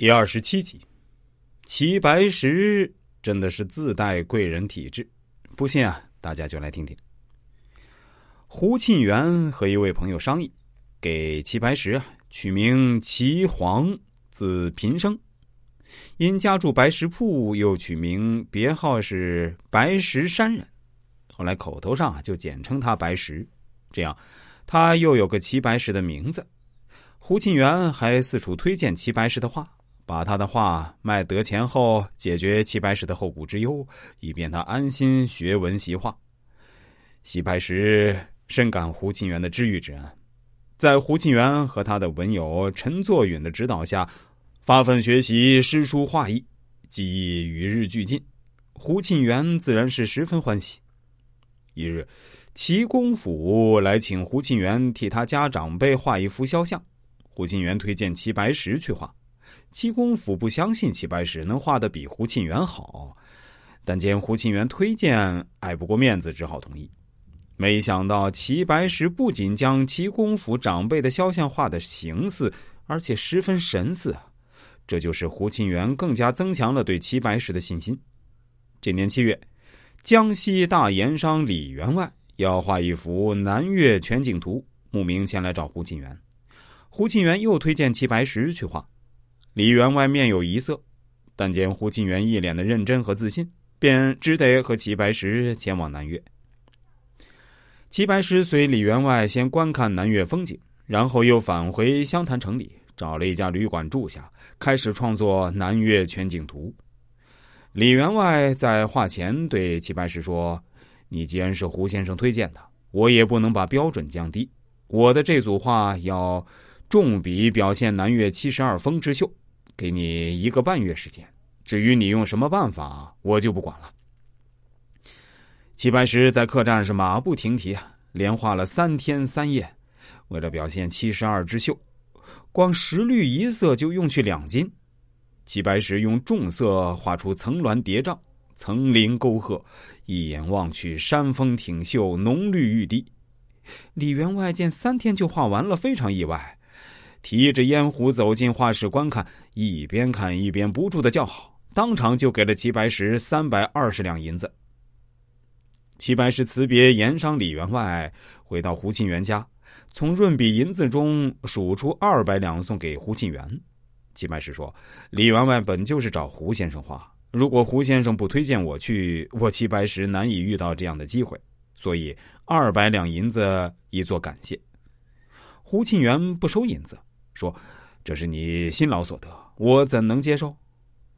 第二十七集，齐白石真的是自带贵人体质，不信啊，大家就来听听。胡沁园和一位朋友商议，给齐白石啊取名齐黄，字平生。因家住白石铺，又取名别号是白石山人。后来口头上就简称他白石，这样他又有个齐白石的名字。胡沁园还四处推荐齐白石的画。把他的画卖得钱后，解决齐白石的后顾之忧，以便他安心学文习画。齐白石深感胡沁园的知遇之恩，在胡沁园和他的文友陈作允的指导下，发奋学习诗书画艺，技艺与日俱进。胡沁园自然是十分欢喜。一日，齐公府来请胡沁园替他家长辈画一幅肖像，胡沁园推荐齐白石去画。齐公府不相信齐白石能画的比胡沁园好，但见胡沁园推荐，爱不过面子，只好同意。没想到齐白石不仅将齐公府长辈的肖像画的形似，而且十分神似啊！这就是胡沁园更加增强了对齐白石的信心。这年七月，江西大盐商李员外要画一幅南岳全景图，慕名前来找胡沁园。胡沁园又推荐齐白石去画。李员外面有疑色，但见胡沁园一脸的认真和自信，便只得和齐白石前往南岳。齐白石随李员外先观看南岳风景，然后又返回湘潭城里，找了一家旅馆住下，开始创作南岳全景图。李员外在画前对齐白石说：“你既然是胡先生推荐的，我也不能把标准降低，我的这组画要重笔表现南岳七十二峰之秀。”给你一个半月时间，至于你用什么办法，我就不管了。齐白石在客栈是马不停蹄啊，连画了三天三夜。为了表现七十二之秀，光石绿一色就用去两斤。齐白石用重色画出层峦叠嶂、层林沟壑，一眼望去，山峰挺秀，浓绿欲滴。李员外见三天就画完了，非常意外。提着烟壶走进画室观看，一边看一边不住的叫好，当场就给了齐白石三百二十两银子。齐白石辞别盐商李员外，回到胡沁园家，从润笔银子中数出二百两送给胡沁园。齐白石说：“李员外本就是找胡先生画，如果胡先生不推荐我去，我齐白石难以遇到这样的机会，所以二百两银子以作感谢。”胡沁园不收银子。说：“这是你辛劳所得，我怎能接受？”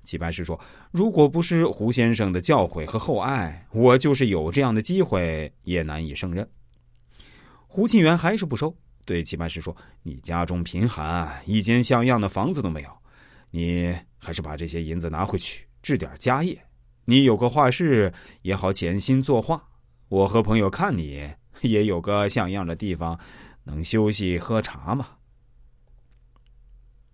齐白石说：“如果不是胡先生的教诲和厚爱，我就是有这样的机会也难以胜任。”胡沁园还是不收，对齐白石说：“你家中贫寒，一间像样的房子都没有，你还是把这些银子拿回去置点家业。你有个画室也好潜心作画，我和朋友看你也有个像样的地方，能休息喝茶嘛。”